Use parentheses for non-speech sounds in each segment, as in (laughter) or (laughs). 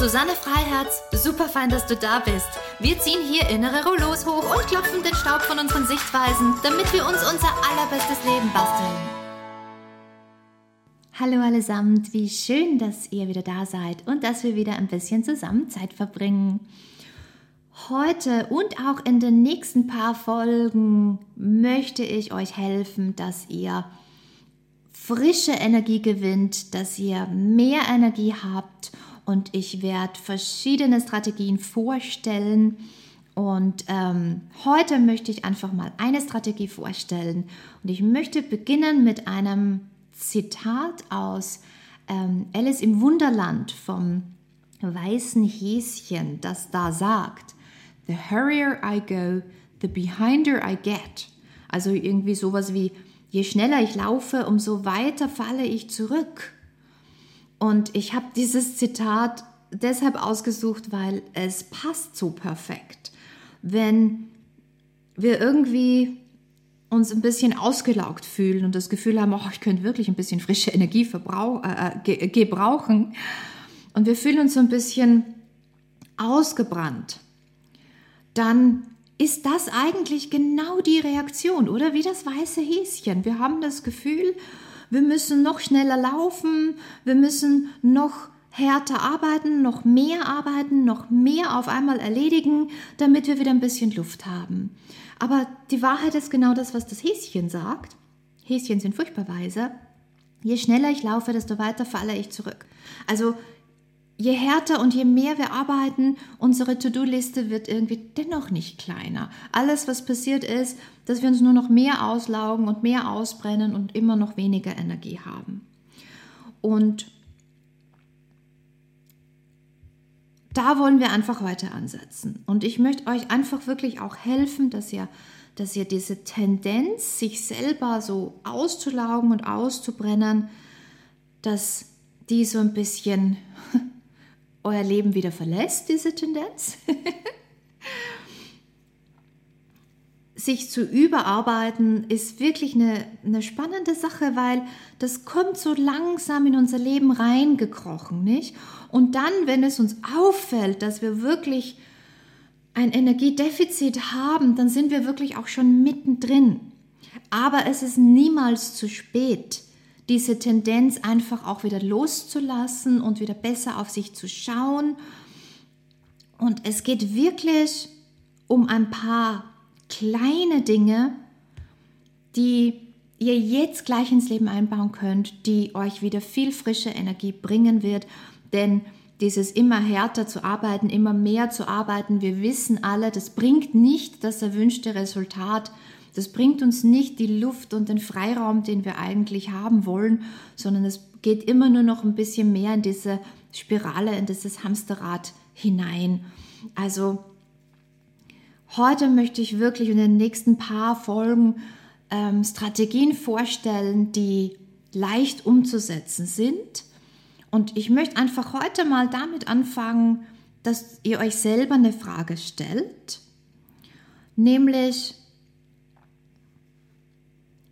Susanne Freiherz. Super fein, dass du da bist. Wir ziehen hier innere Rollos hoch und klopfen den Staub von unseren Sichtweisen, damit wir uns unser allerbestes Leben basteln. Hallo allesamt, wie schön, dass ihr wieder da seid und dass wir wieder ein bisschen zusammen Zeit verbringen. Heute und auch in den nächsten paar Folgen möchte ich euch helfen, dass ihr frische Energie gewinnt, dass ihr mehr Energie habt und ich werde verschiedene Strategien vorstellen. Und ähm, heute möchte ich einfach mal eine Strategie vorstellen. Und ich möchte beginnen mit einem Zitat aus ähm, Alice im Wunderland vom weißen Häschen, das da sagt, The hurrier I go, the behinder I get. Also irgendwie sowas wie, je schneller ich laufe, umso weiter falle ich zurück. Und ich habe dieses Zitat deshalb ausgesucht, weil es passt so perfekt. Wenn wir irgendwie uns ein bisschen ausgelaugt fühlen und das Gefühl haben, oh, ich könnte wirklich ein bisschen frische Energie äh, ge gebrauchen und wir fühlen uns so ein bisschen ausgebrannt, dann ist das eigentlich genau die Reaktion, oder? Wie das weiße Häschen. Wir haben das Gefühl, wir müssen noch schneller laufen, wir müssen noch härter arbeiten, noch mehr arbeiten, noch mehr auf einmal erledigen, damit wir wieder ein bisschen Luft haben. Aber die Wahrheit ist genau das, was das Häschen sagt. Häschen sind furchtbar weise. Je schneller ich laufe, desto weiter falle ich zurück. Also je härter und je mehr wir arbeiten, unsere To-Do-Liste wird irgendwie dennoch nicht kleiner. Alles, was passiert ist, dass wir uns nur noch mehr auslaugen und mehr ausbrennen und immer noch weniger Energie haben. Und da wollen wir einfach heute ansetzen. Und ich möchte euch einfach wirklich auch helfen, dass ihr, dass ihr diese Tendenz, sich selber so auszulaugen und auszubrennen, dass die so ein bisschen (laughs) euer Leben wieder verlässt, diese Tendenz. (laughs) Sich zu überarbeiten ist wirklich eine, eine spannende Sache, weil das kommt so langsam in unser Leben reingekrochen, nicht? Und dann, wenn es uns auffällt, dass wir wirklich ein Energiedefizit haben, dann sind wir wirklich auch schon mittendrin. Aber es ist niemals zu spät diese Tendenz einfach auch wieder loszulassen und wieder besser auf sich zu schauen. Und es geht wirklich um ein paar kleine Dinge, die ihr jetzt gleich ins Leben einbauen könnt, die euch wieder viel frische Energie bringen wird. Denn dieses immer härter zu arbeiten, immer mehr zu arbeiten, wir wissen alle, das bringt nicht das erwünschte Resultat. Das bringt uns nicht die Luft und den Freiraum, den wir eigentlich haben wollen, sondern es geht immer nur noch ein bisschen mehr in diese Spirale, in dieses Hamsterrad hinein. Also heute möchte ich wirklich in den nächsten paar Folgen ähm, Strategien vorstellen, die leicht umzusetzen sind. Und ich möchte einfach heute mal damit anfangen, dass ihr euch selber eine Frage stellt, nämlich,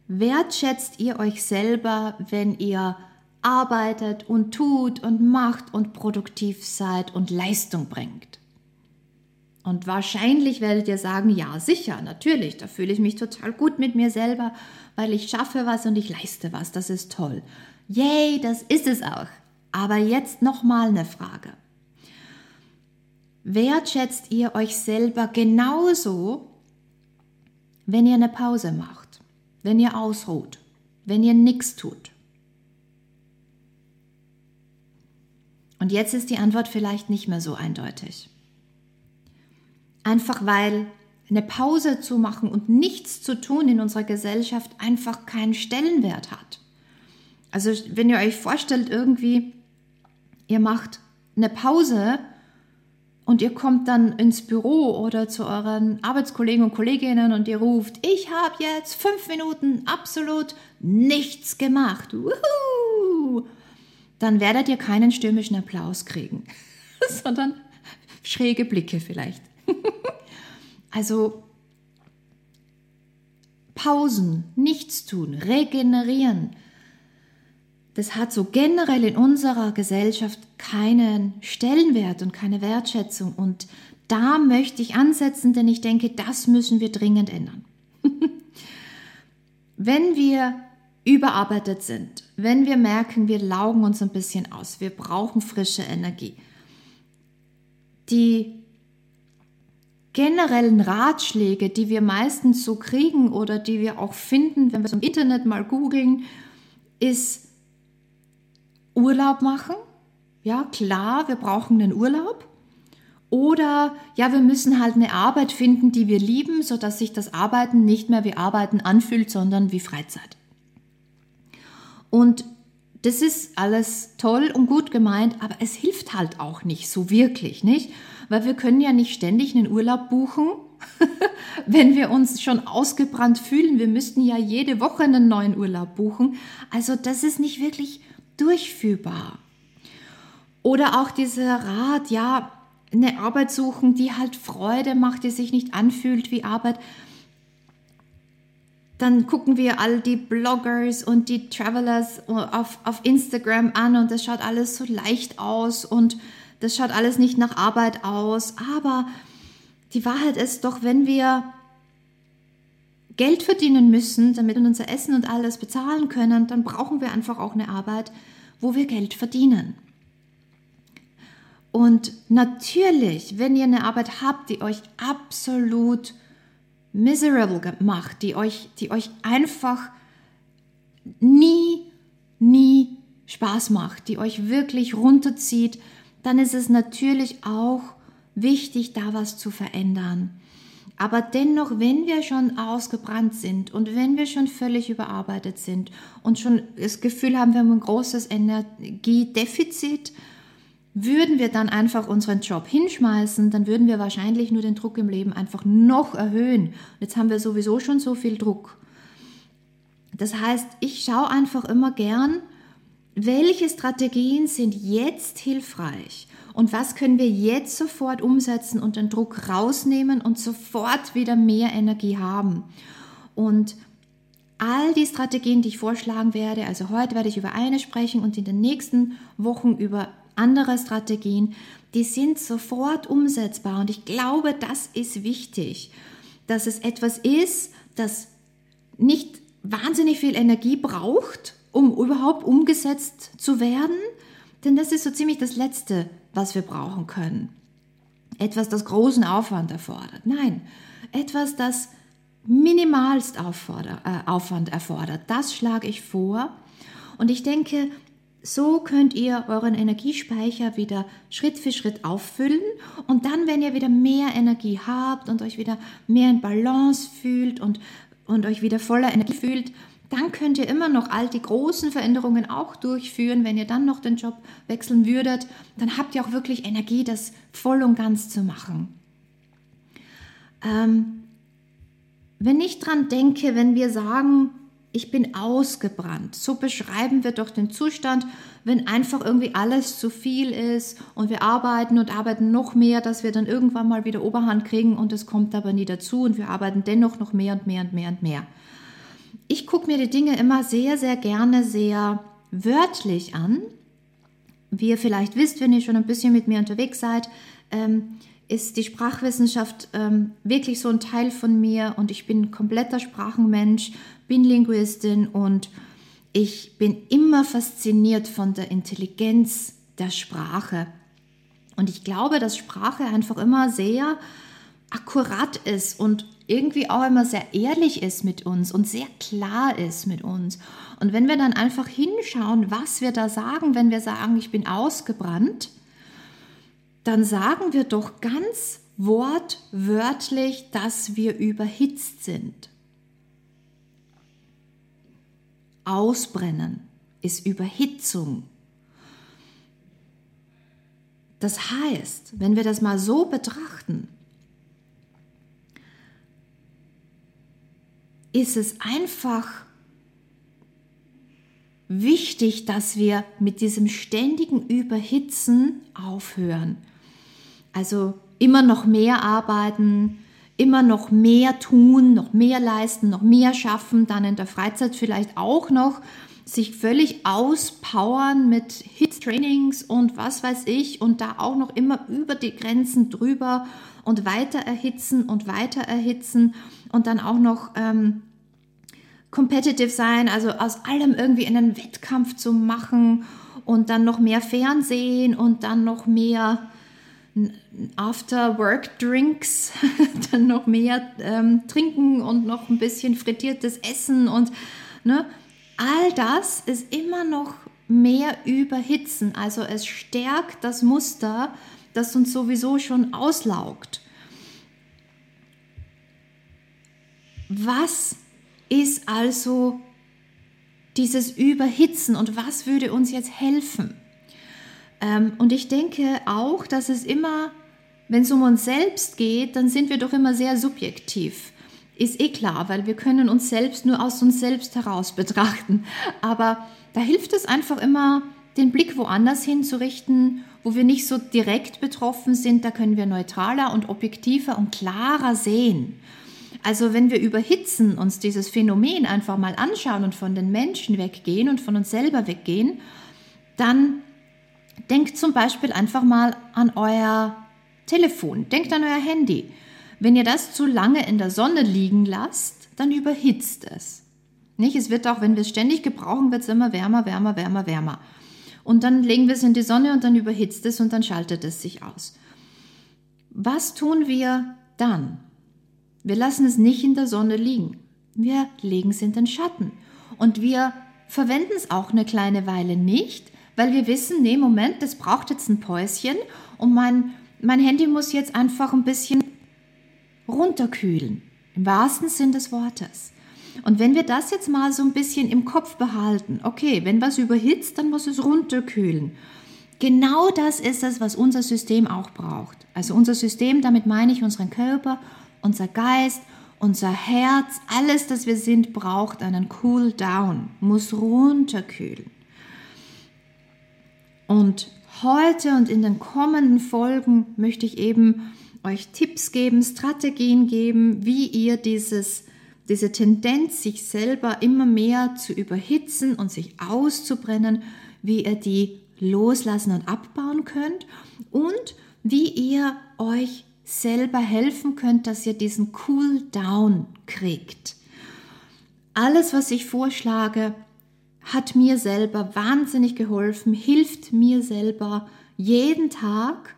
Wertschätzt ihr euch selber, wenn ihr arbeitet und tut und macht und produktiv seid und Leistung bringt? Und wahrscheinlich werdet ihr sagen, ja, sicher, natürlich, da fühle ich mich total gut mit mir selber, weil ich schaffe was und ich leiste was, das ist toll. Yay, das ist es auch. Aber jetzt nochmal eine Frage. Wertschätzt ihr euch selber genauso, wenn ihr eine Pause macht? Wenn ihr ausruht, wenn ihr nichts tut? Und jetzt ist die Antwort vielleicht nicht mehr so eindeutig. Einfach weil eine Pause zu machen und nichts zu tun in unserer Gesellschaft einfach keinen Stellenwert hat. Also wenn ihr euch vorstellt, irgendwie, ihr macht eine Pause und ihr kommt dann ins Büro oder zu euren Arbeitskollegen und Kolleginnen und ihr ruft, ich habe jetzt fünf Minuten absolut nichts gemacht. Woohoo! Dann werdet ihr keinen stürmischen Applaus kriegen, (laughs) sondern schräge Blicke vielleicht. (laughs) also Pausen, nichts tun, regenerieren, das hat so generell in unserer Gesellschaft keinen Stellenwert und keine Wertschätzung. Und da möchte ich ansetzen, denn ich denke, das müssen wir dringend ändern. (laughs) wenn wir überarbeitet sind, wenn wir merken, wir laugen uns ein bisschen aus, wir brauchen frische Energie, die generellen Ratschläge, die wir meistens so kriegen oder die wir auch finden, wenn wir so im Internet mal googeln, ist, Urlaub machen. Ja, klar, wir brauchen einen Urlaub. Oder ja, wir müssen halt eine Arbeit finden, die wir lieben, sodass sich das Arbeiten nicht mehr wie Arbeiten anfühlt, sondern wie Freizeit. Und das ist alles toll und gut gemeint, aber es hilft halt auch nicht so wirklich, nicht? Weil wir können ja nicht ständig einen Urlaub buchen, (laughs) wenn wir uns schon ausgebrannt fühlen. Wir müssten ja jede Woche einen neuen Urlaub buchen. Also das ist nicht wirklich durchführbar. Oder auch dieser Rat, ja, eine Arbeit suchen, die halt Freude macht, die sich nicht anfühlt wie Arbeit. Dann gucken wir all die Bloggers und die Travelers auf, auf Instagram an und das schaut alles so leicht aus und das schaut alles nicht nach Arbeit aus. Aber die Wahrheit ist doch, wenn wir Geld verdienen müssen, damit wir unser Essen und alles bezahlen können, dann brauchen wir einfach auch eine Arbeit, wo wir Geld verdienen. Und natürlich, wenn ihr eine Arbeit habt, die euch absolut miserable macht, die euch, die euch einfach nie, nie Spaß macht, die euch wirklich runterzieht, dann ist es natürlich auch wichtig, da was zu verändern. Aber dennoch, wenn wir schon ausgebrannt sind und wenn wir schon völlig überarbeitet sind und schon das Gefühl haben, wir haben ein großes Energiedefizit, würden wir dann einfach unseren Job hinschmeißen, dann würden wir wahrscheinlich nur den Druck im Leben einfach noch erhöhen. Und jetzt haben wir sowieso schon so viel Druck. Das heißt, ich schaue einfach immer gern, welche Strategien sind jetzt hilfreich und was können wir jetzt sofort umsetzen und den Druck rausnehmen und sofort wieder mehr Energie haben. Und all die Strategien, die ich vorschlagen werde, also heute werde ich über eine sprechen und in den nächsten Wochen über andere Strategien, die sind sofort umsetzbar. Und ich glaube, das ist wichtig, dass es etwas ist, das nicht wahnsinnig viel Energie braucht, um überhaupt umgesetzt zu werden. Denn das ist so ziemlich das Letzte, was wir brauchen können. Etwas, das großen Aufwand erfordert. Nein, etwas, das minimalst äh, Aufwand erfordert. Das schlage ich vor. Und ich denke, so könnt ihr euren Energiespeicher wieder Schritt für Schritt auffüllen und dann, wenn ihr wieder mehr Energie habt und euch wieder mehr in Balance fühlt und, und euch wieder voller Energie fühlt, dann könnt ihr immer noch all die großen Veränderungen auch durchführen. Wenn ihr dann noch den Job wechseln würdet, dann habt ihr auch wirklich Energie, das voll und ganz zu machen. Ähm, wenn ich dran denke, wenn wir sagen, ich bin ausgebrannt, so beschreiben wir doch den Zustand, wenn einfach irgendwie alles zu viel ist und wir arbeiten und arbeiten noch mehr, dass wir dann irgendwann mal wieder Oberhand kriegen und es kommt aber nie dazu und wir arbeiten dennoch noch mehr und mehr und mehr und mehr ich gucke mir die Dinge immer sehr, sehr gerne sehr wörtlich an. Wie ihr vielleicht wisst, wenn ihr schon ein bisschen mit mir unterwegs seid, ähm, ist die Sprachwissenschaft ähm, wirklich so ein Teil von mir und ich bin kompletter Sprachenmensch, bin Linguistin und ich bin immer fasziniert von der Intelligenz der Sprache. Und ich glaube, dass Sprache einfach immer sehr akkurat ist und irgendwie auch immer sehr ehrlich ist mit uns und sehr klar ist mit uns. Und wenn wir dann einfach hinschauen, was wir da sagen, wenn wir sagen, ich bin ausgebrannt, dann sagen wir doch ganz wortwörtlich, dass wir überhitzt sind. Ausbrennen ist Überhitzung. Das heißt, wenn wir das mal so betrachten, ist es einfach wichtig, dass wir mit diesem ständigen Überhitzen aufhören. Also immer noch mehr arbeiten, immer noch mehr tun, noch mehr leisten, noch mehr schaffen, dann in der Freizeit vielleicht auch noch sich völlig auspowern mit Hit-Trainings und was weiß ich und da auch noch immer über die Grenzen drüber und weiter erhitzen und weiter erhitzen und dann auch noch ähm, competitive sein, also aus allem irgendwie einen Wettkampf zu machen und dann noch mehr Fernsehen und dann noch mehr After-Work-Drinks, (laughs) dann noch mehr ähm, trinken und noch ein bisschen frittiertes Essen und ne, all das ist immer noch mehr überhitzen. Also es stärkt das Muster, das uns sowieso schon auslaugt. Was ist also dieses Überhitzen und was würde uns jetzt helfen? Ähm, und ich denke auch, dass es immer, wenn es um uns selbst geht, dann sind wir doch immer sehr subjektiv. Ist eh klar, weil wir können uns selbst nur aus uns selbst heraus betrachten. Aber da hilft es einfach immer, den Blick woanders hinzurichten, wo wir nicht so direkt betroffen sind. Da können wir neutraler und objektiver und klarer sehen. Also wenn wir überhitzen, uns dieses Phänomen einfach mal anschauen und von den Menschen weggehen und von uns selber weggehen, dann denkt zum Beispiel einfach mal an euer Telefon, denkt an euer Handy. Wenn ihr das zu lange in der Sonne liegen lasst, dann überhitzt es. Nicht? Es wird auch, wenn wir es ständig gebrauchen, wird es immer wärmer, wärmer, wärmer, wärmer. Und dann legen wir es in die Sonne und dann überhitzt es und dann schaltet es sich aus. Was tun wir dann? Wir lassen es nicht in der Sonne liegen. Wir legen es in den Schatten. Und wir verwenden es auch eine kleine Weile nicht, weil wir wissen, nee, Moment, das braucht jetzt ein Päuschen und mein, mein Handy muss jetzt einfach ein bisschen runterkühlen. Im wahrsten Sinn des Wortes. Und wenn wir das jetzt mal so ein bisschen im Kopf behalten, okay, wenn was überhitzt, dann muss es runterkühlen. Genau das ist es, was unser System auch braucht. Also unser System, damit meine ich unseren Körper unser Geist, unser Herz, alles, das wir sind, braucht einen Cool Down, muss runterkühlen. Und heute und in den kommenden Folgen möchte ich eben euch Tipps geben, Strategien geben, wie ihr dieses, diese Tendenz, sich selber immer mehr zu überhitzen und sich auszubrennen, wie ihr die loslassen und abbauen könnt und wie ihr euch selber helfen könnt, dass ihr diesen Cool Down kriegt. Alles, was ich vorschlage, hat mir selber wahnsinnig geholfen, hilft mir selber jeden Tag.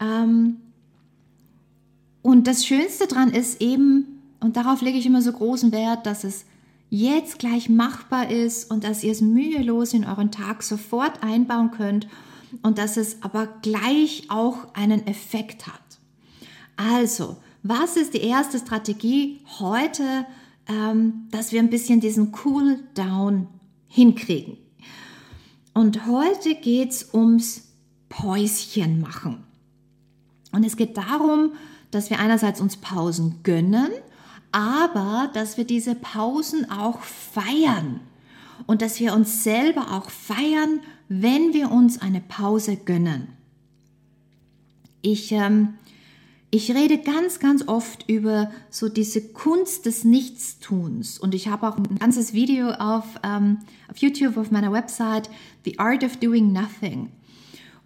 Ähm, und das Schönste daran ist eben, und darauf lege ich immer so großen Wert, dass es jetzt gleich machbar ist und dass ihr es mühelos in euren Tag sofort einbauen könnt und dass es aber gleich auch einen Effekt hat. Also, was ist die erste Strategie heute, ähm, dass wir ein bisschen diesen Cool Down hinkriegen? Und heute geht es ums Päuschen machen. Und es geht darum, dass wir einerseits uns Pausen gönnen, aber dass wir diese Pausen auch feiern und dass wir uns selber auch feiern, wenn wir uns eine Pause gönnen. Ich ähm, ich rede ganz, ganz oft über so diese Kunst des Nichtstuns und ich habe auch ein ganzes Video auf, ähm, auf YouTube auf meiner Website, The Art of Doing Nothing.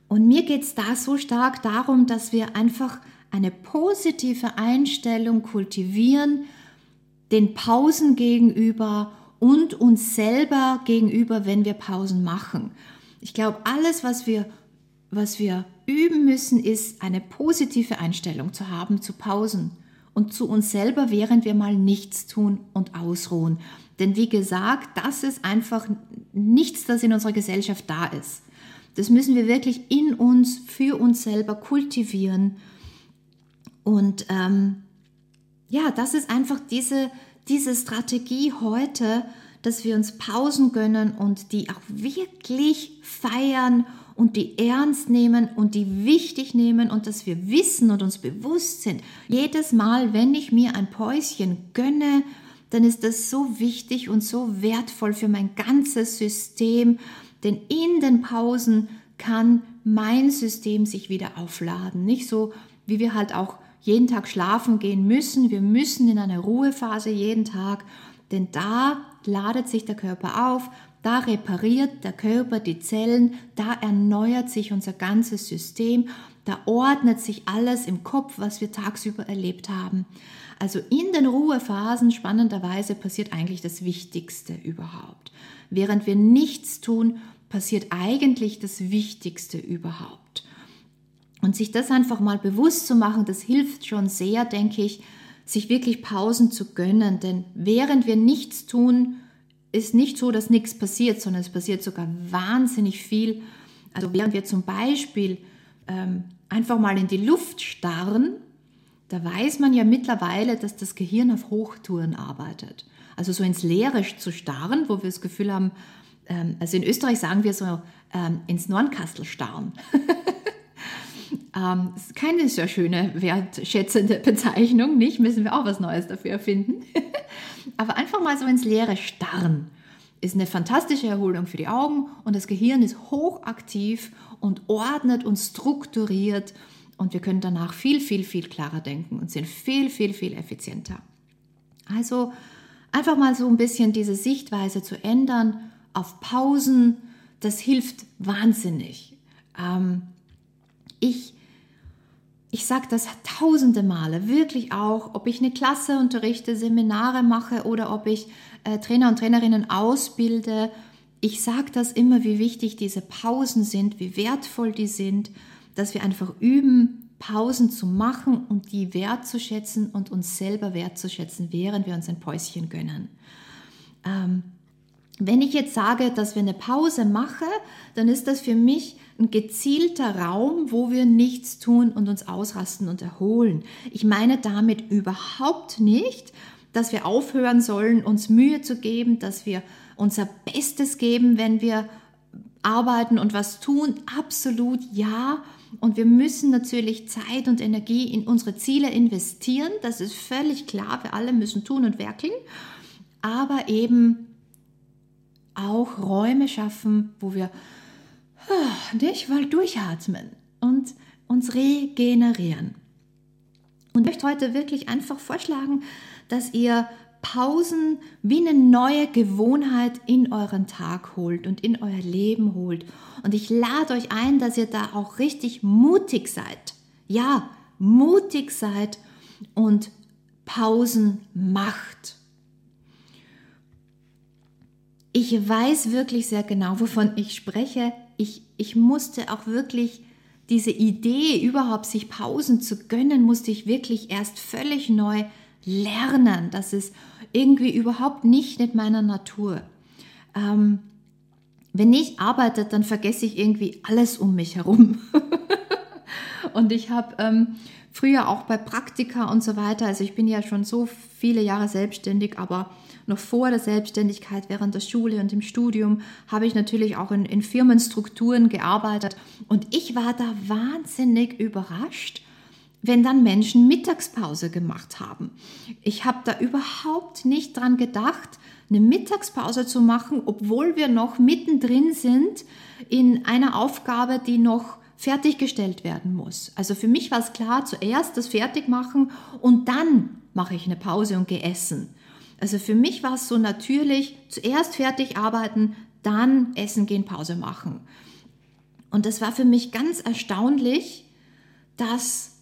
Und mir geht es da so stark darum, dass wir einfach eine positive Einstellung kultivieren, den Pausen gegenüber und uns selber gegenüber, wenn wir Pausen machen. Ich glaube, alles, was wir, was wir üben müssen, ist eine positive Einstellung zu haben zu Pausen und zu uns selber, während wir mal nichts tun und ausruhen. Denn wie gesagt, das ist einfach nichts, das in unserer Gesellschaft da ist. Das müssen wir wirklich in uns, für uns selber kultivieren. Und ähm, ja, das ist einfach diese, diese Strategie heute, dass wir uns Pausen gönnen und die auch wirklich feiern und die ernst nehmen und die wichtig nehmen und dass wir wissen und uns bewusst sind. Jedes Mal, wenn ich mir ein Päuschen gönne, dann ist das so wichtig und so wertvoll für mein ganzes System, denn in den Pausen kann mein System sich wieder aufladen. Nicht so, wie wir halt auch jeden Tag schlafen gehen müssen. Wir müssen in eine Ruhephase jeden Tag, denn da ladet sich der Körper auf, da repariert der Körper die Zellen, da erneuert sich unser ganzes System, da ordnet sich alles im Kopf, was wir tagsüber erlebt haben. Also in den Ruhephasen spannenderweise passiert eigentlich das Wichtigste überhaupt. Während wir nichts tun, passiert eigentlich das Wichtigste überhaupt. Und sich das einfach mal bewusst zu machen, das hilft schon sehr, denke ich, sich wirklich Pausen zu gönnen. Denn während wir nichts tun, ist nicht so, dass nichts passiert, sondern es passiert sogar wahnsinnig viel. Also während wir zum Beispiel ähm, einfach mal in die Luft starren, da weiß man ja mittlerweile, dass das Gehirn auf Hochtouren arbeitet. Also so ins Leere zu starren, wo wir das Gefühl haben, ähm, also in Österreich sagen wir so ähm, ins Nornkastel starren. (laughs) ähm, ist keine sehr schöne, wertschätzende Bezeichnung, nicht? Müssen wir auch was Neues dafür erfinden. (laughs) Aber einfach mal so ins Leere starren ist eine fantastische Erholung für die Augen und das Gehirn ist hochaktiv und ordnet und strukturiert und wir können danach viel, viel, viel klarer denken und sind viel, viel, viel effizienter. Also einfach mal so ein bisschen diese Sichtweise zu ändern auf Pausen, das hilft wahnsinnig. Ähm, ich ich sage das tausende Male, wirklich auch, ob ich eine Klasse unterrichte, Seminare mache oder ob ich äh, Trainer und Trainerinnen ausbilde. Ich sage das immer, wie wichtig diese Pausen sind, wie wertvoll die sind, dass wir einfach üben, Pausen zu machen und die wertzuschätzen und uns selber wertzuschätzen, während wir uns ein Päuschen gönnen. Ähm, wenn ich jetzt sage, dass wir eine Pause machen, dann ist das für mich ein gezielter Raum, wo wir nichts tun und uns ausrasten und erholen. Ich meine damit überhaupt nicht, dass wir aufhören sollen, uns Mühe zu geben, dass wir unser Bestes geben, wenn wir arbeiten und was tun. Absolut ja. Und wir müssen natürlich Zeit und Energie in unsere Ziele investieren. Das ist völlig klar. Wir alle müssen tun und werkeln. Aber eben auch Räume schaffen, wo wir ah, nicht mal durchatmen und uns regenerieren. Und ich möchte heute wirklich einfach vorschlagen, dass ihr Pausen wie eine neue Gewohnheit in euren Tag holt und in euer Leben holt. Und ich lade euch ein, dass ihr da auch richtig mutig seid. Ja, mutig seid und Pausen macht ich weiß wirklich sehr genau, wovon ich spreche. Ich, ich musste auch wirklich diese Idee, überhaupt sich Pausen zu gönnen, musste ich wirklich erst völlig neu lernen. Das ist irgendwie überhaupt nicht mit meiner Natur. Ähm, wenn ich arbeite, dann vergesse ich irgendwie alles um mich herum. (laughs) und ich habe ähm, früher auch bei Praktika und so weiter, also ich bin ja schon so viele Jahre selbstständig, aber noch vor der Selbstständigkeit, während der Schule und im Studium, habe ich natürlich auch in, in Firmenstrukturen gearbeitet. Und ich war da wahnsinnig überrascht, wenn dann Menschen Mittagspause gemacht haben. Ich habe da überhaupt nicht dran gedacht, eine Mittagspause zu machen, obwohl wir noch mittendrin sind in einer Aufgabe, die noch fertiggestellt werden muss. Also für mich war es klar, zuerst das Fertigmachen und dann mache ich eine Pause und gehe essen. Also für mich war es so natürlich, zuerst fertig arbeiten, dann essen gehen, Pause machen. Und das war für mich ganz erstaunlich, dass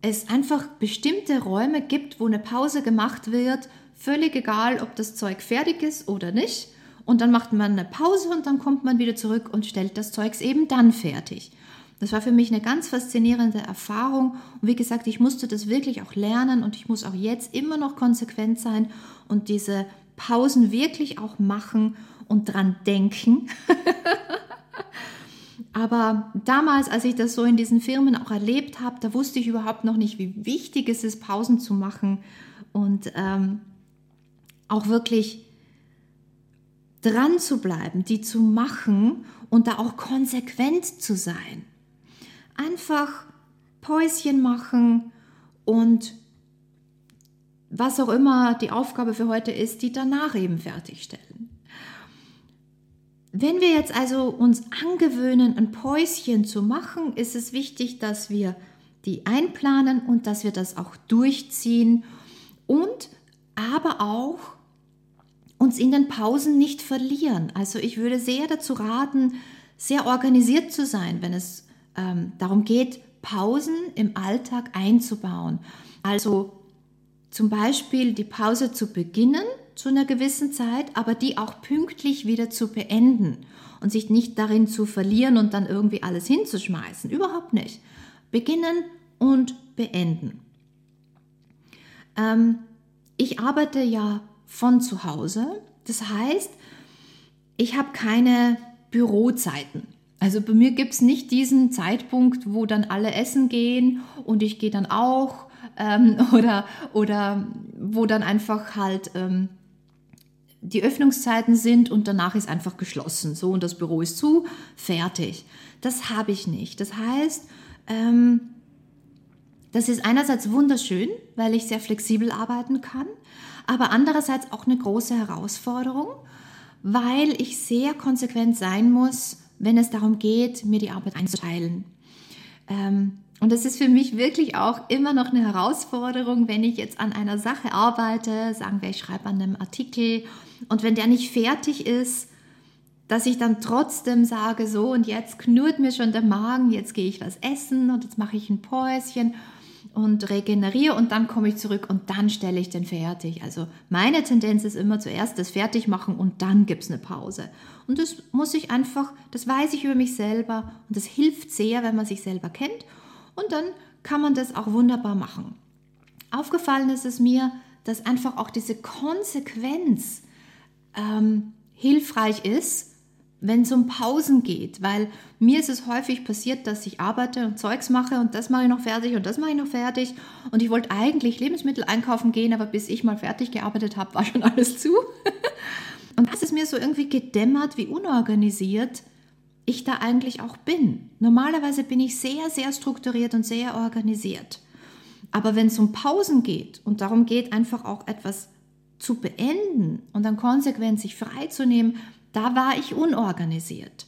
es einfach bestimmte Räume gibt, wo eine Pause gemacht wird, völlig egal, ob das Zeug fertig ist oder nicht. Und dann macht man eine Pause und dann kommt man wieder zurück und stellt das Zeugs eben dann fertig. Das war für mich eine ganz faszinierende Erfahrung. Und wie gesagt, ich musste das wirklich auch lernen und ich muss auch jetzt immer noch konsequent sein und diese Pausen wirklich auch machen und dran denken. (laughs) Aber damals, als ich das so in diesen Firmen auch erlebt habe, da wusste ich überhaupt noch nicht, wie wichtig es ist, Pausen zu machen und ähm, auch wirklich dran zu bleiben, die zu machen und da auch konsequent zu sein. Einfach Päuschen machen und was auch immer die Aufgabe für heute ist, die danach eben fertigstellen. Wenn wir jetzt also uns angewöhnen, ein Päuschen zu machen, ist es wichtig, dass wir die einplanen und dass wir das auch durchziehen und aber auch uns in den Pausen nicht verlieren. Also ich würde sehr dazu raten, sehr organisiert zu sein, wenn es ähm, darum geht, Pausen im Alltag einzubauen. Also zum Beispiel die Pause zu beginnen zu einer gewissen Zeit, aber die auch pünktlich wieder zu beenden und sich nicht darin zu verlieren und dann irgendwie alles hinzuschmeißen. Überhaupt nicht. Beginnen und beenden. Ähm, ich arbeite ja von zu Hause. Das heißt, ich habe keine Bürozeiten. Also bei mir gibt es nicht diesen Zeitpunkt, wo dann alle essen gehen und ich gehe dann auch ähm, (laughs) oder, oder wo dann einfach halt ähm, die Öffnungszeiten sind und danach ist einfach geschlossen. So und das Büro ist zu, fertig. Das habe ich nicht. Das heißt, ähm, das ist einerseits wunderschön, weil ich sehr flexibel arbeiten kann, aber andererseits auch eine große Herausforderung, weil ich sehr konsequent sein muss, wenn es darum geht, mir die Arbeit einzuteilen. Ähm, und das ist für mich wirklich auch immer noch eine Herausforderung, wenn ich jetzt an einer Sache arbeite, sagen wir, ich schreibe an einem Artikel und wenn der nicht fertig ist, dass ich dann trotzdem sage, so und jetzt knurrt mir schon der Magen, jetzt gehe ich was essen und jetzt mache ich ein Päuschen und regeneriere und dann komme ich zurück und dann stelle ich den fertig. Also meine Tendenz ist immer zuerst das fertig machen und dann gibt es eine Pause. Und das muss ich einfach, das weiß ich über mich selber und das hilft sehr, wenn man sich selber kennt und dann kann man das auch wunderbar machen. Aufgefallen ist es mir, dass einfach auch diese Konsequenz ähm, hilfreich ist, wenn es um Pausen geht, weil mir ist es häufig passiert, dass ich arbeite und Zeugs mache und das mache ich noch fertig und das mache ich noch fertig und ich wollte eigentlich Lebensmittel einkaufen gehen, aber bis ich mal fertig gearbeitet habe, war schon (laughs) alles zu. und das ist mir so irgendwie gedämmert, wie unorganisiert ich da eigentlich auch bin. Normalerweise bin ich sehr, sehr strukturiert und sehr organisiert. Aber wenn es um Pausen geht und darum geht, einfach auch etwas zu beenden und dann konsequent sich freizunehmen, da war ich unorganisiert.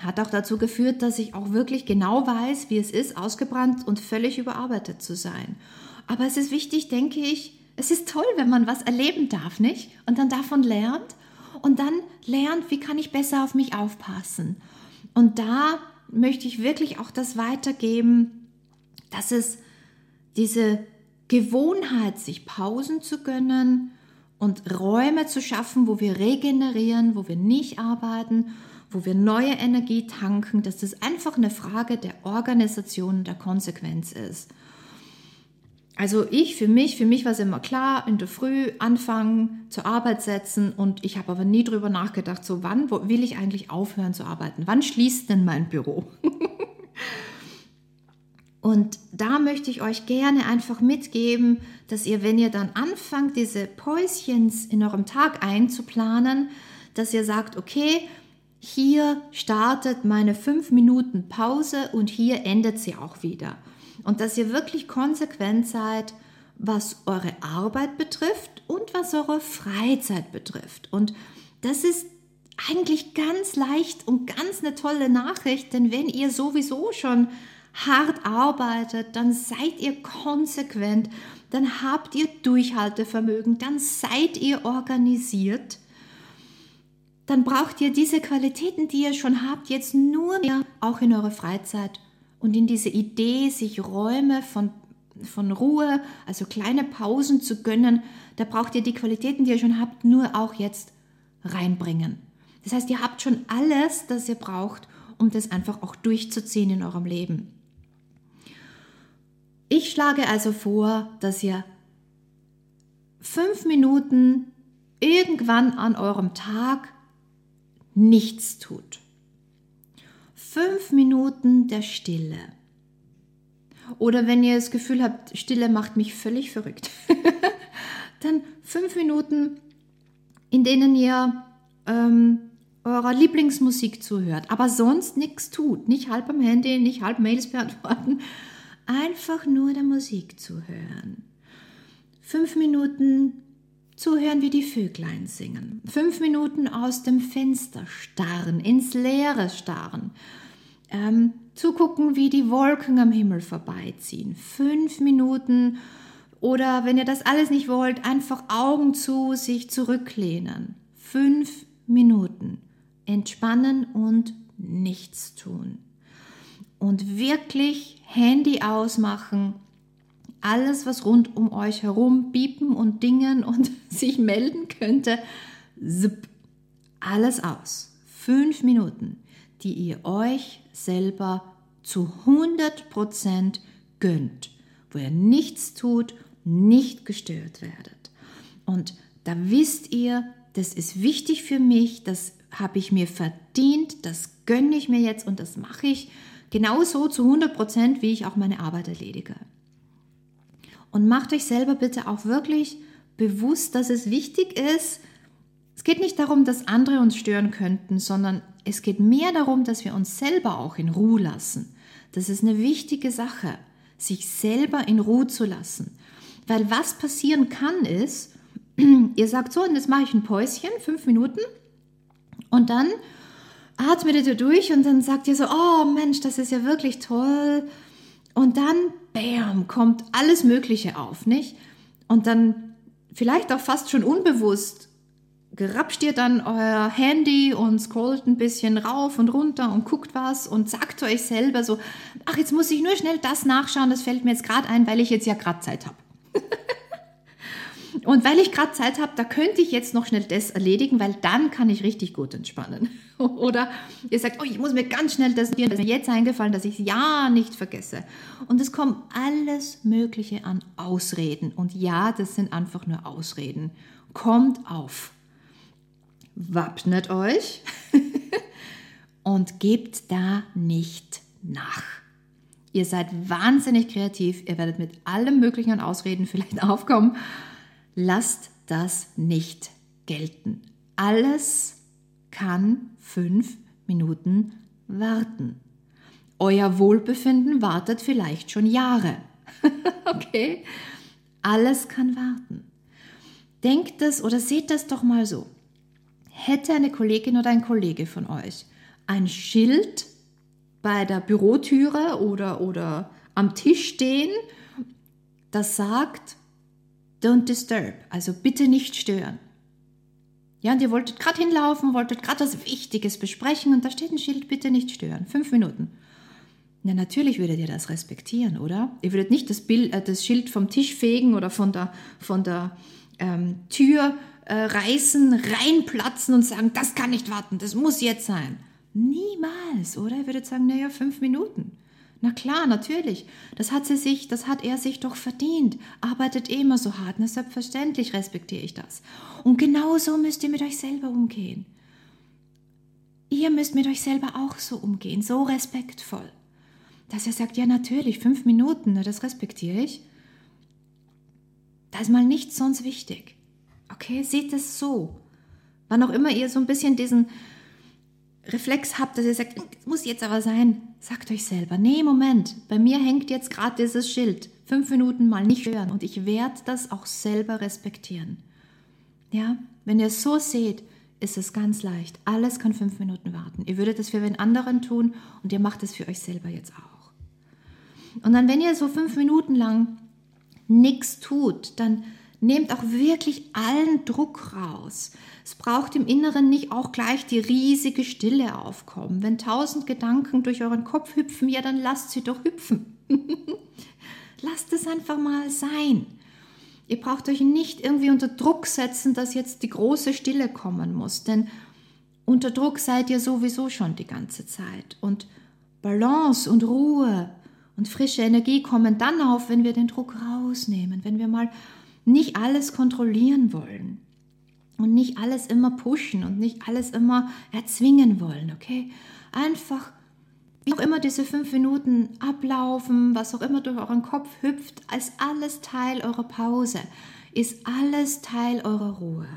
Hat auch dazu geführt, dass ich auch wirklich genau weiß, wie es ist, ausgebrannt und völlig überarbeitet zu sein. Aber es ist wichtig, denke ich, es ist toll, wenn man was erleben darf, nicht? Und dann davon lernt und dann lernt, wie kann ich besser auf mich aufpassen. Und da möchte ich wirklich auch das weitergeben, dass es diese Gewohnheit, sich Pausen zu gönnen und Räume zu schaffen, wo wir regenerieren, wo wir nicht arbeiten, wo wir neue Energie tanken, dass das einfach eine Frage der Organisation der Konsequenz ist. Also ich für mich, für mich war es immer klar, in der Früh anfangen, zur Arbeit setzen und ich habe aber nie drüber nachgedacht, so wann will ich eigentlich aufhören zu arbeiten? Wann schließt denn mein Büro? (laughs) und da möchte ich euch gerne einfach mitgeben, dass ihr, wenn ihr dann anfangt, diese Päuschens in eurem Tag einzuplanen, dass ihr sagt, okay, hier startet meine fünf Minuten Pause und hier endet sie auch wieder und dass ihr wirklich konsequent seid, was eure Arbeit betrifft und was eure Freizeit betrifft. Und das ist eigentlich ganz leicht und ganz eine tolle Nachricht, denn wenn ihr sowieso schon hart arbeitet, dann seid ihr konsequent, dann habt ihr Durchhaltevermögen, dann seid ihr organisiert, dann braucht ihr diese Qualitäten, die ihr schon habt, jetzt nur mehr auch in eure Freizeit und in diese Idee, sich Räume von, von Ruhe, also kleine Pausen zu gönnen, da braucht ihr die Qualitäten, die ihr schon habt, nur auch jetzt reinbringen. Das heißt, ihr habt schon alles, das ihr braucht, um das einfach auch durchzuziehen in eurem Leben. Ich schlage also vor, dass ihr fünf Minuten irgendwann an eurem Tag nichts tut fünf Minuten der Stille. Oder wenn ihr das Gefühl habt, Stille macht mich völlig verrückt, (laughs) dann fünf Minuten, in denen ihr ähm, eurer Lieblingsmusik zuhört, aber sonst nichts tut, nicht halb am Handy, nicht halb Mails beantworten, einfach nur der Musik zuhören. Fünf Minuten zuhören, wie die Vöglein singen. Fünf Minuten aus dem Fenster starren, ins Leere starren. Ähm, zugucken, wie die Wolken am Himmel vorbeiziehen. Fünf Minuten oder wenn ihr das alles nicht wollt, einfach Augen zu, sich zurücklehnen. Fünf Minuten entspannen und nichts tun. Und wirklich Handy ausmachen, alles, was rund um euch herum biepen und dingen und (laughs) sich melden könnte, zip, alles aus. Fünf Minuten, die ihr euch selber zu 100% gönnt, wo ihr nichts tut, nicht gestört werdet. Und da wisst ihr, das ist wichtig für mich, das habe ich mir verdient, das gönne ich mir jetzt und das mache ich genauso zu 100 Prozent, wie ich auch meine Arbeit erledige. Und macht euch selber bitte auch wirklich bewusst, dass es wichtig ist, es geht nicht darum, dass andere uns stören könnten, sondern es geht mehr darum, dass wir uns selber auch in Ruhe lassen. Das ist eine wichtige Sache, sich selber in Ruhe zu lassen. Weil was passieren kann ist, (clears throat) ihr sagt so, und jetzt mache ich ein Päuschen, fünf Minuten, und dann atmet ihr durch und dann sagt ihr so, oh Mensch, das ist ja wirklich toll. Und dann, bam, kommt alles Mögliche auf, nicht? Und dann vielleicht auch fast schon unbewusst gerapscht ihr dann euer Handy und scrollt ein bisschen rauf und runter und guckt was und sagt euch selber so, ach, jetzt muss ich nur schnell das nachschauen, das fällt mir jetzt gerade ein, weil ich jetzt ja gerade Zeit habe. (laughs) Und weil ich gerade Zeit habe, da könnte ich jetzt noch schnell das erledigen, weil dann kann ich richtig gut entspannen. (laughs) Oder ihr sagt, oh, ich muss mir ganz schnell das, das ist mir jetzt eingefallen, dass ich es ja nicht vergesse. Und es kommt alles Mögliche an Ausreden. Und ja, das sind einfach nur Ausreden. Kommt auf. Wappnet euch (laughs) und gebt da nicht nach. Ihr seid wahnsinnig kreativ, ihr werdet mit allem Möglichen an Ausreden vielleicht (laughs) aufkommen lasst das nicht gelten. Alles kann fünf Minuten warten. Euer Wohlbefinden wartet vielleicht schon Jahre. (laughs) okay? Alles kann warten. Denkt das oder seht das doch mal so. Hätte eine Kollegin oder ein Kollege von euch ein Schild bei der Bürotüre oder, oder am Tisch stehen, das sagt, Don't disturb, also bitte nicht stören. Ja, und ihr wolltet gerade hinlaufen, wolltet gerade was Wichtiges besprechen und da steht ein Schild, bitte nicht stören. Fünf Minuten. Na, natürlich würdet ihr das respektieren, oder? Ihr würdet nicht das, Bild, äh, das Schild vom Tisch fegen oder von der, von der ähm, Tür äh, reißen, reinplatzen und sagen, das kann nicht warten, das muss jetzt sein. Niemals, oder? Ihr würdet sagen, naja, fünf Minuten. Na klar, natürlich. Das hat sie sich, das hat er sich doch verdient. Arbeitet immer so hart. Na selbstverständlich respektiere ich das. Und genauso müsst ihr mit euch selber umgehen. Ihr müsst mit euch selber auch so umgehen, so respektvoll. Dass ihr sagt, ja natürlich, fünf Minuten, na, das respektiere ich. Da ist mal nichts sonst wichtig. Okay, seht es so. Wann auch immer ihr so ein bisschen diesen, Reflex habt, dass ihr sagt, muss jetzt aber sein, sagt euch selber, nee, Moment, bei mir hängt jetzt gerade dieses Schild. Fünf Minuten mal nicht hören und ich werde das auch selber respektieren. Ja, wenn ihr es so seht, ist es ganz leicht. Alles kann fünf Minuten warten. Ihr würdet es für den anderen tun und ihr macht es für euch selber jetzt auch. Und dann, wenn ihr so fünf Minuten lang nichts tut, dann Nehmt auch wirklich allen Druck raus. Es braucht im Inneren nicht auch gleich die riesige Stille aufkommen. Wenn tausend Gedanken durch euren Kopf hüpfen, ja, dann lasst sie doch hüpfen. (laughs) lasst es einfach mal sein. Ihr braucht euch nicht irgendwie unter Druck setzen, dass jetzt die große Stille kommen muss, denn unter Druck seid ihr sowieso schon die ganze Zeit. Und Balance und Ruhe und frische Energie kommen dann auf, wenn wir den Druck rausnehmen, wenn wir mal nicht alles kontrollieren wollen und nicht alles immer pushen und nicht alles immer erzwingen wollen, okay? Einfach, wie auch immer diese fünf Minuten ablaufen, was auch immer durch euren Kopf hüpft, ist alles Teil eurer Pause, ist alles Teil eurer Ruhe.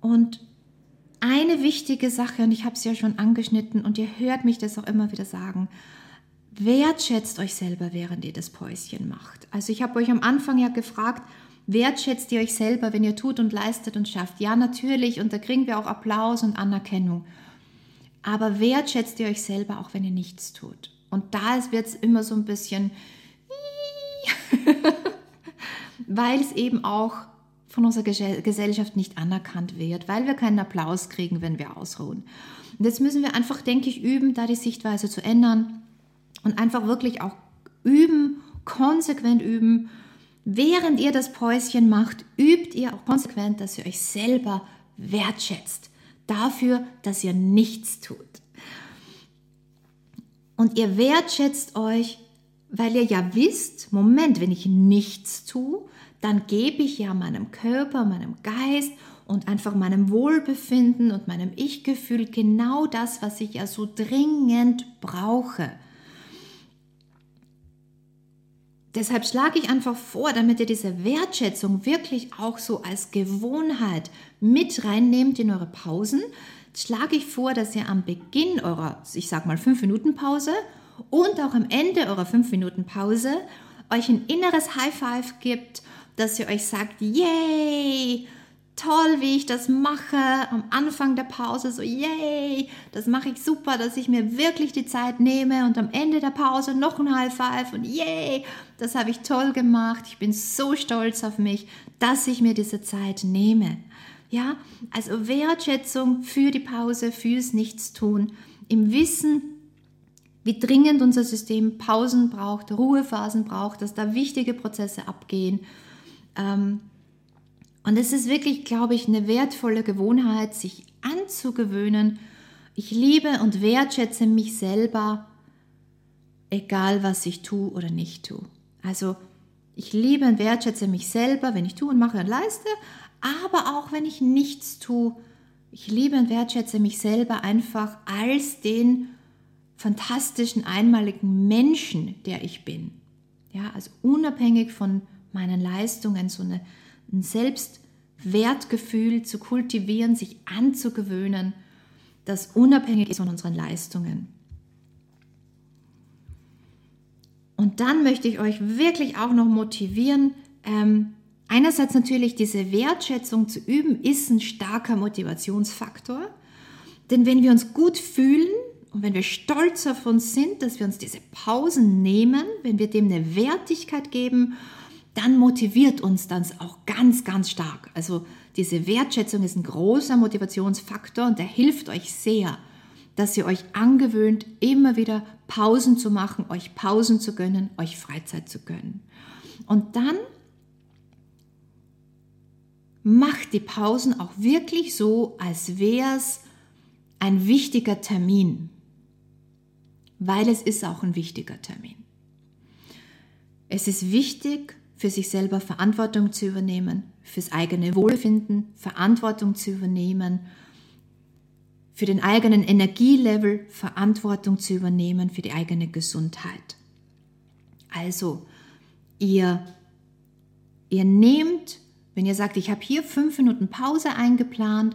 Und eine wichtige Sache, und ich habe es ja schon angeschnitten und ihr hört mich das auch immer wieder sagen, wertschätzt euch selber, während ihr das Päuschen macht. Also ich habe euch am Anfang ja gefragt, wertschätzt ihr euch selber, wenn ihr tut und leistet und schafft? Ja, natürlich, und da kriegen wir auch Applaus und Anerkennung. Aber wertschätzt ihr euch selber, auch wenn ihr nichts tut. Und da wird es immer so ein bisschen, (laughs) weil es eben auch von unserer Gesellschaft nicht anerkannt wird, weil wir keinen Applaus kriegen, wenn wir ausruhen. Und jetzt müssen wir einfach, denke ich, üben, da die Sichtweise zu ändern und einfach wirklich auch üben, konsequent üben. Während ihr das Päuschen macht, übt ihr auch konsequent, dass ihr euch selber wertschätzt dafür, dass ihr nichts tut. Und ihr wertschätzt euch, weil ihr ja wisst, Moment, wenn ich nichts tue, dann gebe ich ja meinem Körper, meinem Geist und einfach meinem Wohlbefinden und meinem Ich-Gefühl genau das, was ich ja so dringend brauche. Deshalb schlage ich einfach vor, damit ihr diese Wertschätzung wirklich auch so als Gewohnheit mit reinnehmt in eure Pausen, schlage ich vor, dass ihr am Beginn eurer, ich sag mal, 5-Minuten-Pause und auch am Ende eurer 5-Minuten-Pause euch ein inneres High Five gibt dass ihr euch sagt, yay, toll, wie ich das mache. Am Anfang der Pause so, yay, das mache ich super, dass ich mir wirklich die Zeit nehme und am Ende der Pause noch ein High Five und yay, das habe ich toll gemacht. Ich bin so stolz auf mich, dass ich mir diese Zeit nehme. Ja, also Wertschätzung für die Pause, fürs Nichtstun, im Wissen, wie dringend unser System Pausen braucht, Ruhephasen braucht, dass da wichtige Prozesse abgehen ähm, und es ist wirklich, glaube ich, eine wertvolle Gewohnheit, sich anzugewöhnen. Ich liebe und wertschätze mich selber, egal was ich tue oder nicht tue. Also ich liebe und wertschätze mich selber, wenn ich tue und mache und leiste, aber auch wenn ich nichts tue. Ich liebe und wertschätze mich selber einfach als den fantastischen, einmaligen Menschen, der ich bin. Ja, also unabhängig von meinen Leistungen, so eine, ein Selbstwertgefühl zu kultivieren, sich anzugewöhnen, das unabhängig ist von unseren Leistungen. Und dann möchte ich euch wirklich auch noch motivieren, ähm, einerseits natürlich diese Wertschätzung zu üben, ist ein starker Motivationsfaktor. Denn wenn wir uns gut fühlen und wenn wir stolz auf uns sind, dass wir uns diese Pausen nehmen, wenn wir dem eine Wertigkeit geben dann motiviert uns das auch ganz, ganz stark. Also diese Wertschätzung ist ein großer Motivationsfaktor und der hilft euch sehr, dass ihr euch angewöhnt, immer wieder Pausen zu machen, euch Pausen zu gönnen, euch Freizeit zu gönnen. Und dann macht die Pausen auch wirklich so, als wäre es ein wichtiger Termin, weil es ist auch ein wichtiger Termin. Es ist wichtig, für sich selber Verantwortung zu übernehmen, fürs eigene Wohlbefinden Verantwortung zu übernehmen, für den eigenen Energielevel Verantwortung zu übernehmen, für die eigene Gesundheit. Also, ihr, ihr nehmt, wenn ihr sagt, ich habe hier fünf Minuten Pause eingeplant,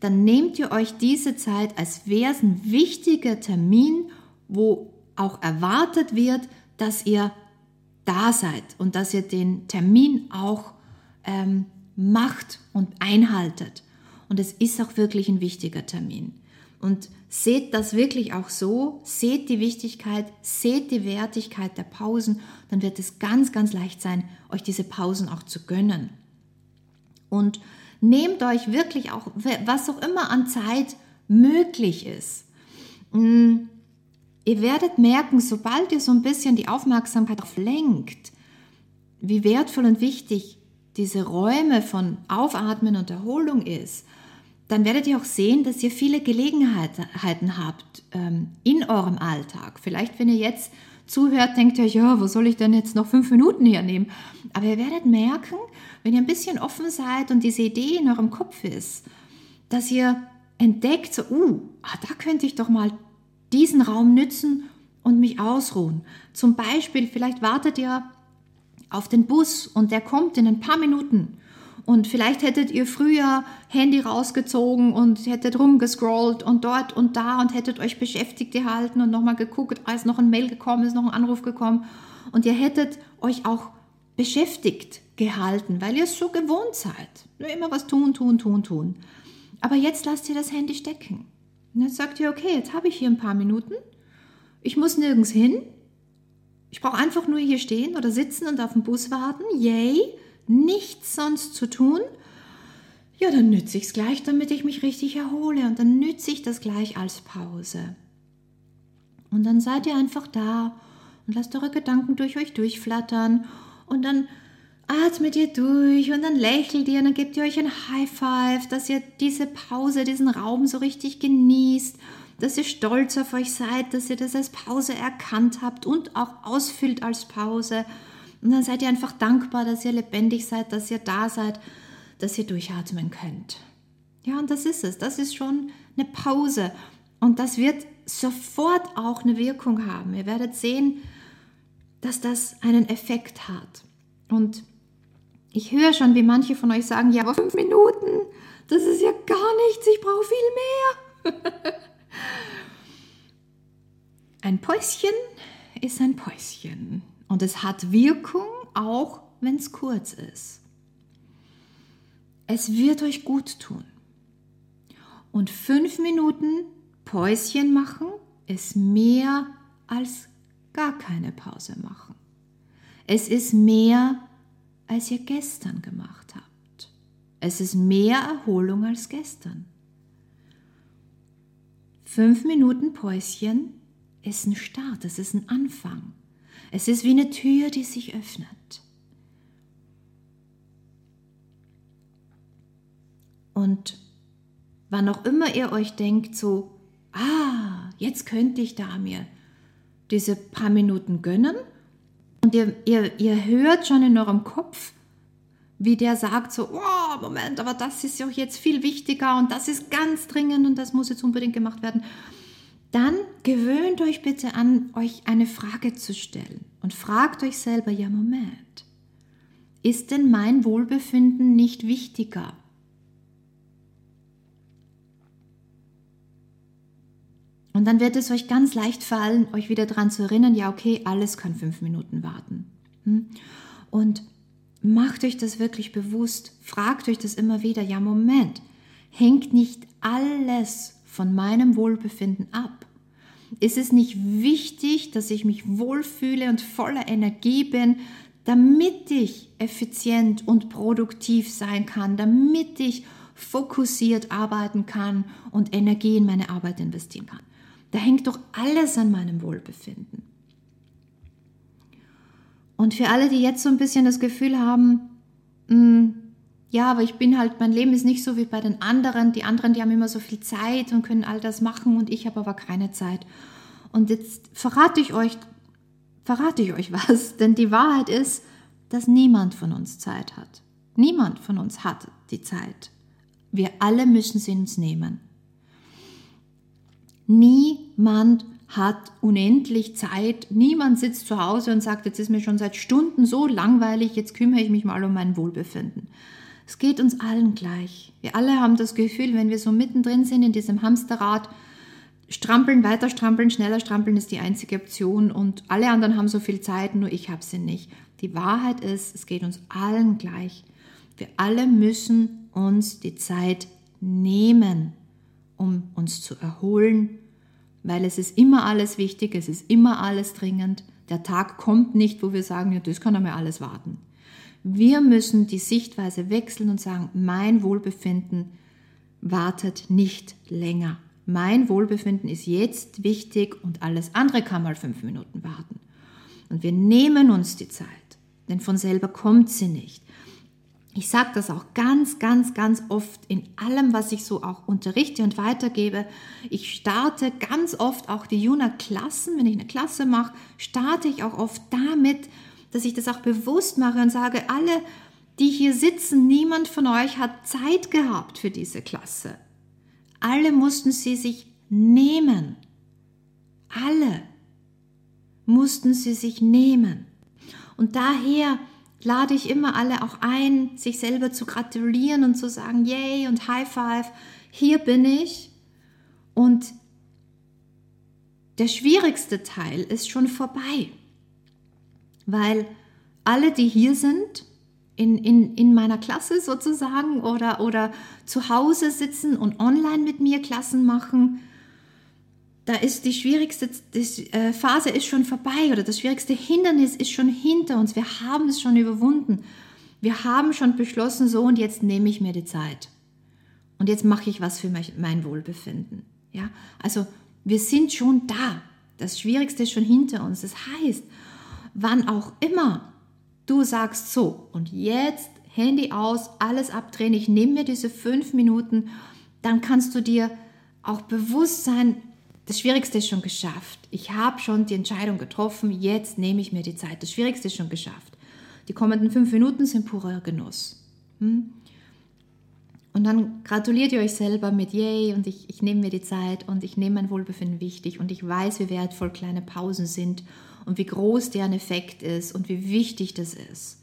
dann nehmt ihr euch diese Zeit, als wäre es ein wichtiger Termin, wo auch erwartet wird, dass ihr da seid und dass ihr den Termin auch ähm, macht und einhaltet. Und es ist auch wirklich ein wichtiger Termin. Und seht das wirklich auch so, seht die Wichtigkeit, seht die Wertigkeit der Pausen, dann wird es ganz, ganz leicht sein, euch diese Pausen auch zu gönnen. Und nehmt euch wirklich auch, was auch immer an Zeit möglich ist. Hm, Ihr werdet merken, sobald ihr so ein bisschen die Aufmerksamkeit auf lenkt, wie wertvoll und wichtig diese Räume von Aufatmen und Erholung ist, dann werdet ihr auch sehen, dass ihr viele Gelegenheiten habt ähm, in eurem Alltag. Vielleicht, wenn ihr jetzt zuhört, denkt ihr euch, ja, wo soll ich denn jetzt noch fünf Minuten hernehmen? Aber ihr werdet merken, wenn ihr ein bisschen offen seid und diese Idee in eurem Kopf ist, dass ihr entdeckt, so, uh, ah, da könnte ich doch mal diesen Raum nützen und mich ausruhen. Zum Beispiel, vielleicht wartet ihr auf den Bus und der kommt in ein paar Minuten Und vielleicht hättet ihr früher Handy rausgezogen und hättet rumgescrollt und dort und da und hättet euch beschäftigt gehalten und nochmal geguckt, als noch ein Mail gekommen ist, noch ein Anruf gekommen. Und ihr hättet euch auch beschäftigt gehalten, weil ihr es so gewohnt seid. Nur immer was tun, tun, tun, tun. Aber jetzt lasst ihr das Handy stecken. Und jetzt sagt ihr, okay, jetzt habe ich hier ein paar Minuten. Ich muss nirgends hin. Ich brauche einfach nur hier stehen oder sitzen und auf den Bus warten. Yay! Nichts sonst zu tun. Ja, dann nütze ich es gleich, damit ich mich richtig erhole. Und dann nütze ich das gleich als Pause. Und dann seid ihr einfach da und lasst eure Gedanken durch euch durchflattern. Und dann atmet ihr durch und dann lächelt ihr und dann gebt ihr euch ein High Five, dass ihr diese Pause, diesen Raum so richtig genießt, dass ihr stolz auf euch seid, dass ihr das als Pause erkannt habt und auch ausfüllt als Pause. Und dann seid ihr einfach dankbar, dass ihr lebendig seid, dass ihr da seid, dass ihr durchatmen könnt. Ja, und das ist es. Das ist schon eine Pause. Und das wird sofort auch eine Wirkung haben. Ihr werdet sehen, dass das einen Effekt hat. Und ich höre schon, wie manche von euch sagen, ja, aber fünf Minuten, das ist ja gar nichts, ich brauche viel mehr. (laughs) ein Päuschen ist ein Päuschen und es hat Wirkung, auch wenn es kurz ist. Es wird euch gut tun. Und fünf Minuten Päuschen machen ist mehr als gar keine Pause machen. Es ist mehr als ihr gestern gemacht habt. Es ist mehr Erholung als gestern. Fünf Minuten Päuschen ist ein Start, es ist ein Anfang. Es ist wie eine Tür, die sich öffnet. Und wann auch immer ihr euch denkt, so, ah, jetzt könnte ich da mir diese paar Minuten gönnen, und ihr, ihr, ihr hört schon in eurem Kopf, wie der sagt so, oh, Moment, aber das ist ja jetzt viel wichtiger und das ist ganz dringend und das muss jetzt unbedingt gemacht werden. Dann gewöhnt euch bitte an, euch eine Frage zu stellen und fragt euch selber, ja, Moment, ist denn mein Wohlbefinden nicht wichtiger Und dann wird es euch ganz leicht fallen, euch wieder daran zu erinnern, ja, okay, alles kann fünf Minuten warten. Hm? Und macht euch das wirklich bewusst, fragt euch das immer wieder, ja, Moment, hängt nicht alles von meinem Wohlbefinden ab? Ist es nicht wichtig, dass ich mich wohlfühle und voller Energie bin, damit ich effizient und produktiv sein kann, damit ich fokussiert arbeiten kann und Energie in meine Arbeit investieren kann? Da hängt doch alles an meinem Wohlbefinden. Und für alle, die jetzt so ein bisschen das Gefühl haben, mh, hm, ja, aber ich bin halt, mein Leben ist nicht so wie bei den anderen. Die anderen, die haben immer so viel Zeit und können all das machen und ich habe aber keine Zeit. Und jetzt verrate ich euch, verrate ich euch (laughs) was, denn die Wahrheit ist, dass niemand von uns Zeit hat. Niemand von uns hat die Zeit. Wir alle müssen sie uns nehmen. Niemand hat unendlich Zeit. Niemand sitzt zu Hause und sagt, jetzt ist mir schon seit Stunden so langweilig, jetzt kümmere ich mich mal um mein Wohlbefinden. Es geht uns allen gleich. Wir alle haben das Gefühl, wenn wir so mittendrin sind in diesem Hamsterrad, strampeln, weiter strampeln, schneller strampeln ist die einzige Option und alle anderen haben so viel Zeit, nur ich habe sie nicht. Die Wahrheit ist, es geht uns allen gleich. Wir alle müssen uns die Zeit nehmen um uns zu erholen, weil es ist immer alles wichtig, es ist immer alles dringend. Der Tag kommt nicht, wo wir sagen, ja, das kann einmal alles warten. Wir müssen die Sichtweise wechseln und sagen, mein Wohlbefinden wartet nicht länger. Mein Wohlbefinden ist jetzt wichtig und alles andere kann mal fünf Minuten warten. Und wir nehmen uns die Zeit, denn von selber kommt sie nicht. Ich sage das auch ganz, ganz, ganz oft in allem, was ich so auch unterrichte und weitergebe. Ich starte ganz oft auch die Juna-Klassen, wenn ich eine Klasse mache, starte ich auch oft damit, dass ich das auch bewusst mache und sage, alle, die hier sitzen, niemand von euch hat Zeit gehabt für diese Klasse. Alle mussten sie sich nehmen. Alle mussten sie sich nehmen. Und daher lade ich immer alle auch ein, sich selber zu gratulieren und zu sagen, yay und High Five, hier bin ich. Und der schwierigste Teil ist schon vorbei, weil alle, die hier sind, in, in, in meiner Klasse sozusagen oder, oder zu Hause sitzen und online mit mir Klassen machen, da ist die schwierigste äh, Phase ist schon vorbei oder das schwierigste Hindernis ist schon hinter uns. Wir haben es schon überwunden. Wir haben schon beschlossen, so und jetzt nehme ich mir die Zeit. Und jetzt mache ich was für mein Wohlbefinden. Ja, also wir sind schon da. Das Schwierigste ist schon hinter uns. Das heißt, wann auch immer du sagst so und jetzt Handy aus, alles abdrehen, ich nehme mir diese fünf Minuten, dann kannst du dir auch bewusst sein, das Schwierigste ist schon geschafft. Ich habe schon die Entscheidung getroffen, jetzt nehme ich mir die Zeit. Das Schwierigste ist schon geschafft. Die kommenden fünf Minuten sind purer Genuss. Hm? Und dann gratuliert ihr euch selber mit Yay und ich, ich nehme mir die Zeit und ich nehme mein Wohlbefinden wichtig und ich weiß, wie wertvoll kleine Pausen sind und wie groß deren Effekt ist und wie wichtig das ist.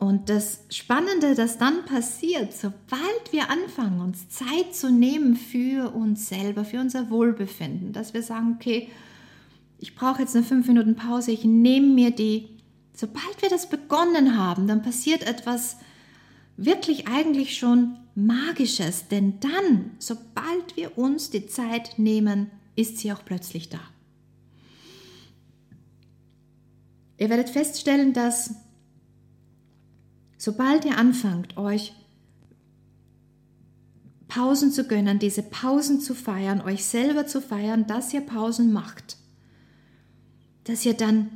Und das Spannende, das dann passiert, sobald wir anfangen, uns Zeit zu nehmen für uns selber, für unser Wohlbefinden, dass wir sagen, okay, ich brauche jetzt eine fünf Minuten Pause, ich nehme mir die. Sobald wir das begonnen haben, dann passiert etwas wirklich eigentlich schon Magisches, denn dann, sobald wir uns die Zeit nehmen, ist sie auch plötzlich da. Ihr werdet feststellen, dass Sobald ihr anfangt, euch Pausen zu gönnen, diese Pausen zu feiern, euch selber zu feiern, dass ihr Pausen macht, dass ihr dann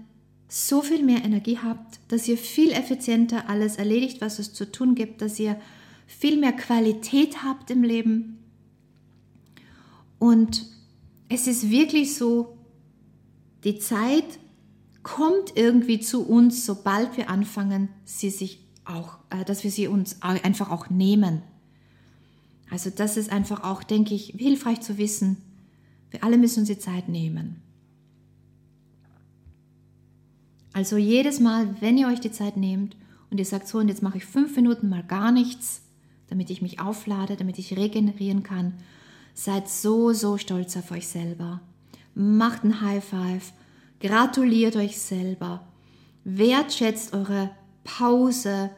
so viel mehr Energie habt, dass ihr viel effizienter alles erledigt, was es zu tun gibt, dass ihr viel mehr Qualität habt im Leben. Und es ist wirklich so, die Zeit kommt irgendwie zu uns, sobald wir anfangen, sie sich auch, äh, dass wir sie uns einfach auch nehmen. Also das ist einfach auch, denke ich, hilfreich zu wissen. Wir alle müssen uns die Zeit nehmen. Also jedes Mal, wenn ihr euch die Zeit nehmt und ihr sagt so, und jetzt mache ich fünf Minuten mal gar nichts, damit ich mich auflade, damit ich regenerieren kann, seid so, so stolz auf euch selber. Macht ein High Five, gratuliert euch selber, wertschätzt eure Pause,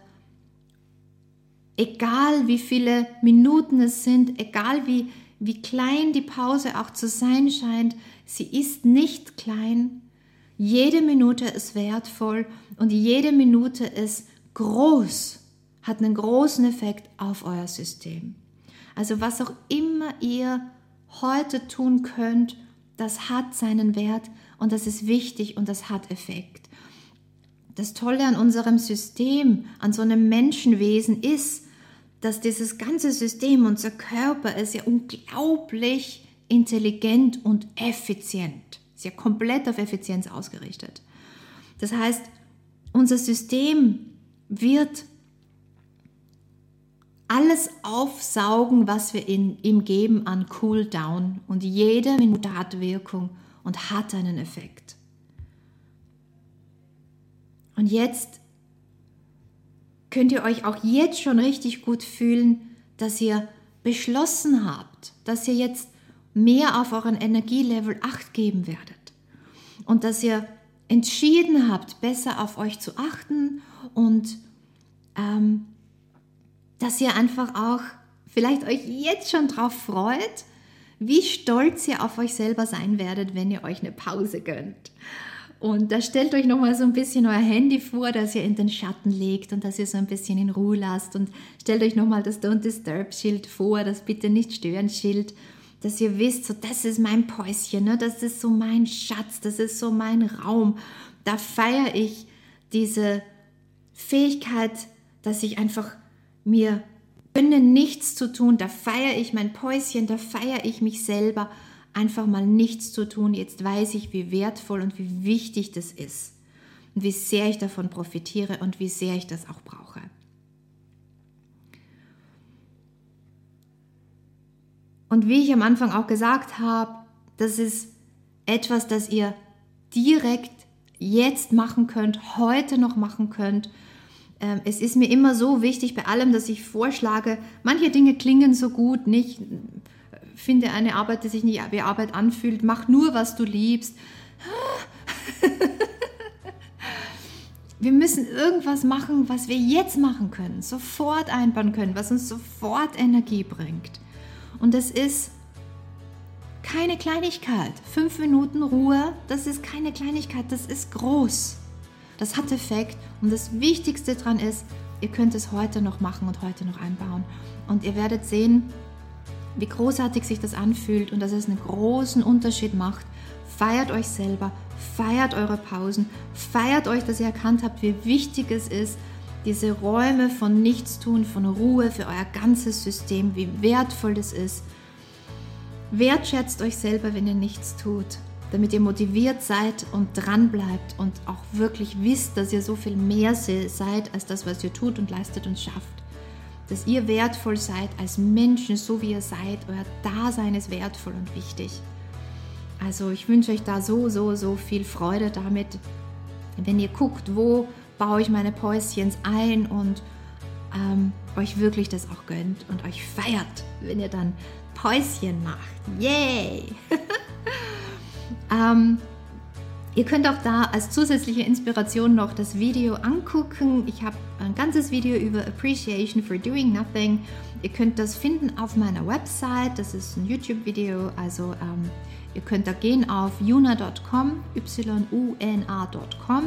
egal wie viele Minuten es sind, egal wie, wie klein die Pause auch zu sein scheint, sie ist nicht klein. Jede Minute ist wertvoll und jede Minute ist groß, hat einen großen Effekt auf euer System. Also was auch immer ihr heute tun könnt, das hat seinen Wert und das ist wichtig und das hat Effekt. Das Tolle an unserem System, an so einem Menschenwesen ist, dass dieses ganze System, unser Körper ist ja unglaublich intelligent und effizient. Ist ja komplett auf Effizienz ausgerichtet. Das heißt, unser System wird alles aufsaugen, was wir in, ihm geben an Cooldown und jede Minute hat Wirkung und hat einen Effekt. Und jetzt könnt ihr euch auch jetzt schon richtig gut fühlen, dass ihr beschlossen habt, dass ihr jetzt mehr auf euren Energielevel acht geben werdet und dass ihr entschieden habt, besser auf euch zu achten und ähm, dass ihr einfach auch vielleicht euch jetzt schon drauf freut, wie stolz ihr auf euch selber sein werdet, wenn ihr euch eine Pause gönnt. Und da stellt euch nochmal so ein bisschen euer Handy vor, das ihr in den Schatten legt und das ihr so ein bisschen in Ruhe lasst. Und stellt euch nochmal das Don't Disturb Schild vor, das Bitte nicht stören Schild, dass ihr wisst, so das ist mein Päuschen, ne? das ist so mein Schatz, das ist so mein Raum. Da feiere ich diese Fähigkeit, dass ich einfach mir gönne, nichts zu tun. Da feiere ich mein Päuschen, da feiere ich mich selber einfach mal nichts zu tun. Jetzt weiß ich, wie wertvoll und wie wichtig das ist und wie sehr ich davon profitiere und wie sehr ich das auch brauche. Und wie ich am Anfang auch gesagt habe, das ist etwas, das ihr direkt jetzt machen könnt, heute noch machen könnt ähm, es ist mir immer so wichtig bei allem, dass ich vorschlage, manche Dinge klingen so gut, nicht finde eine Arbeit, die sich nicht wie Arbeit anfühlt, mach nur, was du liebst. (laughs) Wir müssen irgendwas machen, was wir jetzt machen können, sofort einbauen können, was uns sofort Energie bringt. Und das ist keine Kleinigkeit. Fünf Minuten Ruhe, das ist keine Kleinigkeit, das ist groß. Das hat Effekt und das Wichtigste daran ist, ihr könnt es heute noch machen und heute noch einbauen. Und ihr werdet sehen, wie großartig sich das anfühlt und dass es einen großen Unterschied macht. Feiert euch selber, feiert eure Pausen, feiert euch, dass ihr erkannt habt, wie wichtig es ist, diese Räume von Nichtstun, von Ruhe für euer ganzes System, wie wertvoll das ist. Wertschätzt euch selber, wenn ihr nichts tut, damit ihr motiviert seid und dran bleibt und auch wirklich wisst, dass ihr so viel mehr seid als das, was ihr tut und leistet und schafft dass ihr wertvoll seid als Menschen, so wie ihr seid. Euer Dasein ist wertvoll und wichtig. Also ich wünsche euch da so, so, so viel Freude damit, wenn ihr guckt, wo baue ich meine Päuschens ein und ähm, euch wirklich das auch gönnt und euch feiert, wenn ihr dann Päuschen macht. Yay! (laughs) ähm, Ihr könnt auch da als zusätzliche Inspiration noch das Video angucken. Ich habe ein ganzes Video über Appreciation for Doing Nothing. Ihr könnt das finden auf meiner Website. Das ist ein YouTube-Video. Also ähm, ihr könnt da gehen auf yuna.com, y-u-n-a.com.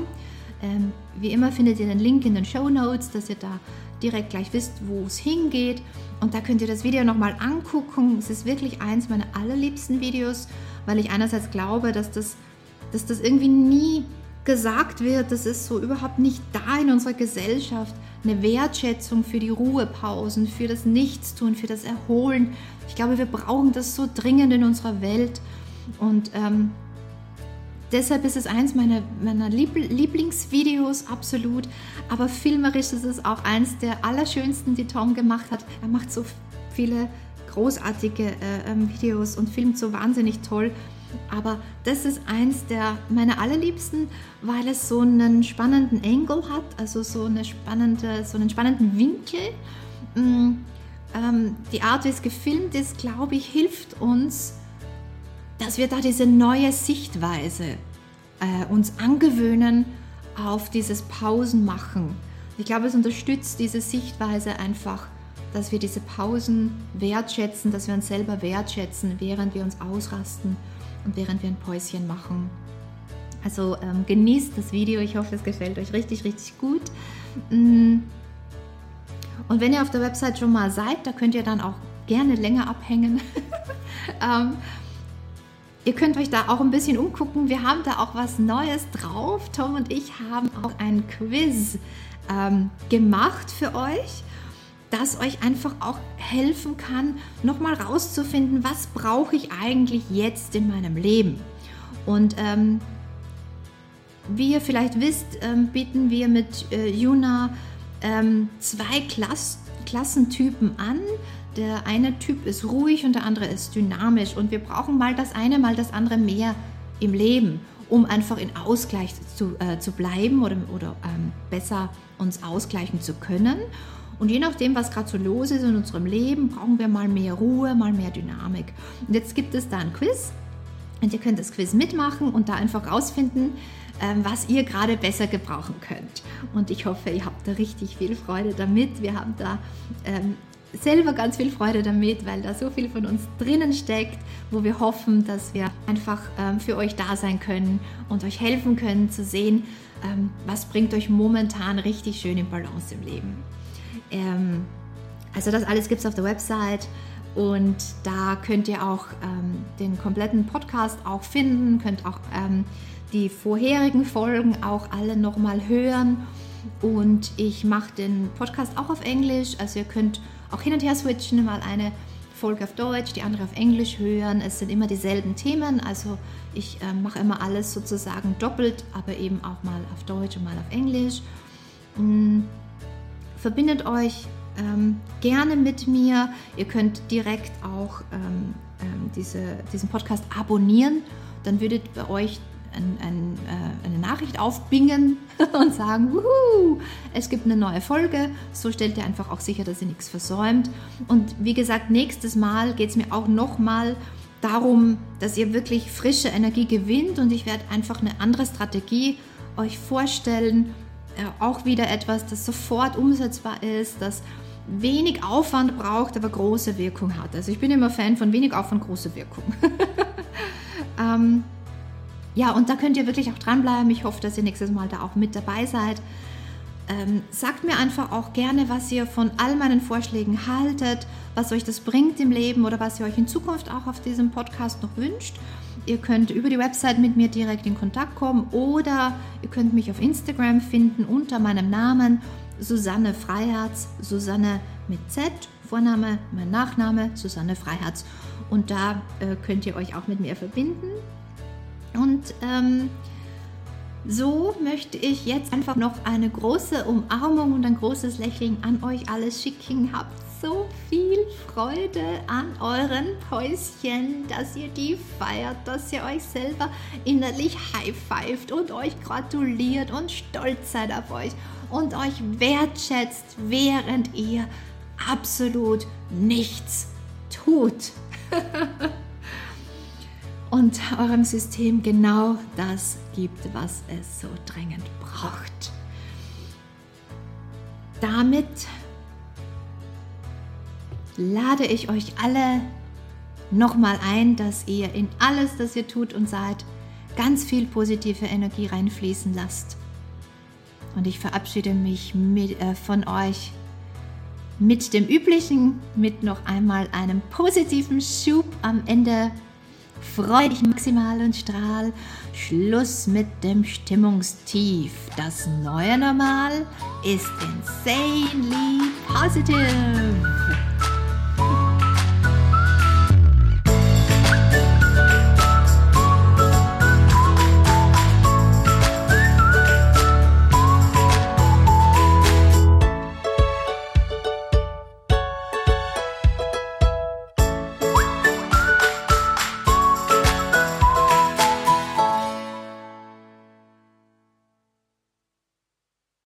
Ähm, wie immer findet ihr den Link in den Show Notes, dass ihr da direkt gleich wisst, wo es hingeht. Und da könnt ihr das Video nochmal angucken. Es ist wirklich eins meiner allerliebsten Videos, weil ich einerseits glaube, dass das dass das irgendwie nie gesagt wird, das ist so überhaupt nicht da in unserer Gesellschaft. Eine Wertschätzung für die Ruhepausen, für das Nichtstun, für das Erholen. Ich glaube, wir brauchen das so dringend in unserer Welt. Und ähm, deshalb ist es eins meiner, meiner Lieblingsvideos, absolut. Aber filmerisch ist es auch eins der allerschönsten, die Tom gemacht hat. Er macht so viele großartige äh, ähm, Videos und filmt so wahnsinnig toll. Aber das ist eins der meiner allerliebsten, weil es so einen spannenden Angle hat, also so, eine spannende, so einen spannenden Winkel. Mm, ähm, die Art, wie es gefilmt ist, glaube ich, hilft uns, dass wir da diese neue Sichtweise äh, uns angewöhnen auf dieses Pausenmachen. Ich glaube, es unterstützt diese Sichtweise einfach, dass wir diese Pausen wertschätzen, dass wir uns selber wertschätzen, während wir uns ausrasten und während wir ein Päuschen machen. Also ähm, genießt das Video, ich hoffe, es gefällt euch richtig, richtig gut. Mm. Und wenn ihr auf der Website schon mal seid, da könnt ihr dann auch gerne länger abhängen. (laughs) ähm, ihr könnt euch da auch ein bisschen umgucken. Wir haben da auch was Neues drauf. Tom und ich haben auch ein Quiz ähm, gemacht für euch das euch einfach auch helfen kann, nochmal rauszufinden, was brauche ich eigentlich jetzt in meinem Leben. Und ähm, wie ihr vielleicht wisst, ähm, bieten wir mit äh, Juna ähm, zwei Klass Klassentypen an. Der eine Typ ist ruhig und der andere ist dynamisch. Und wir brauchen mal das eine, mal das andere mehr im Leben, um einfach in Ausgleich zu, äh, zu bleiben oder, oder ähm, besser uns ausgleichen zu können. Und je nachdem, was gerade so los ist in unserem Leben, brauchen wir mal mehr Ruhe, mal mehr Dynamik. Und jetzt gibt es da ein Quiz und ihr könnt das Quiz mitmachen und da einfach rausfinden, ähm, was ihr gerade besser gebrauchen könnt. Und ich hoffe, ihr habt da richtig viel Freude damit. Wir haben da ähm, selber ganz viel Freude damit, weil da so viel von uns drinnen steckt, wo wir hoffen, dass wir einfach ähm, für euch da sein können und euch helfen können zu sehen, ähm, was bringt euch momentan richtig schön in Balance im Leben. Ähm, also das alles gibt es auf der Website und da könnt ihr auch ähm, den kompletten Podcast auch finden, könnt auch ähm, die vorherigen Folgen auch alle nochmal hören. Und ich mache den Podcast auch auf Englisch, also ihr könnt auch hin und her switchen, mal eine Folge auf Deutsch, die andere auf Englisch hören. Es sind immer dieselben Themen, also ich äh, mache immer alles sozusagen doppelt, aber eben auch mal auf Deutsch und mal auf Englisch. Und verbindet euch ähm, gerne mit mir. Ihr könnt direkt auch ähm, ähm, diese, diesen Podcast abonnieren. Dann würdet bei euch ein, ein, äh, eine Nachricht aufbingen (laughs) und sagen, Wuhu, es gibt eine neue Folge. So stellt ihr einfach auch sicher, dass ihr nichts versäumt. Und wie gesagt, nächstes Mal geht es mir auch nochmal darum, dass ihr wirklich frische Energie gewinnt und ich werde einfach eine andere Strategie euch vorstellen. Äh, auch wieder etwas, das sofort umsetzbar ist, das wenig Aufwand braucht, aber große Wirkung hat. Also ich bin immer Fan von wenig Aufwand, große Wirkung. (laughs) ähm, ja, und da könnt ihr wirklich auch dranbleiben. Ich hoffe, dass ihr nächstes Mal da auch mit dabei seid. Ähm, sagt mir einfach auch gerne, was ihr von all meinen Vorschlägen haltet, was euch das bringt im Leben oder was ihr euch in Zukunft auch auf diesem Podcast noch wünscht. Ihr könnt über die Website mit mir direkt in Kontakt kommen oder ihr könnt mich auf Instagram finden unter meinem Namen Susanne Freiherz, Susanne mit Z, Vorname, mein Nachname, Susanne Freiherz. Und da äh, könnt ihr euch auch mit mir verbinden. Und ähm, so möchte ich jetzt einfach noch eine große Umarmung und ein großes Lächeln an euch alles schicken. Habt so viel Freude an euren Päuschen, dass ihr die feiert, dass ihr euch selber innerlich high-fived und euch gratuliert und stolz seid auf euch und euch wertschätzt, während ihr absolut nichts tut. (laughs) und eurem System genau das gibt, was es so dringend braucht. Damit lade ich euch alle nochmal ein, dass ihr in alles, das ihr tut und seid, ganz viel positive Energie reinfließen lasst. Und ich verabschiede mich mit, äh, von euch mit dem üblichen, mit noch einmal einem positiven Schub am Ende Freu dich maximal und strahl. Schluss mit dem Stimmungstief. Das neue Normal ist insanely positive.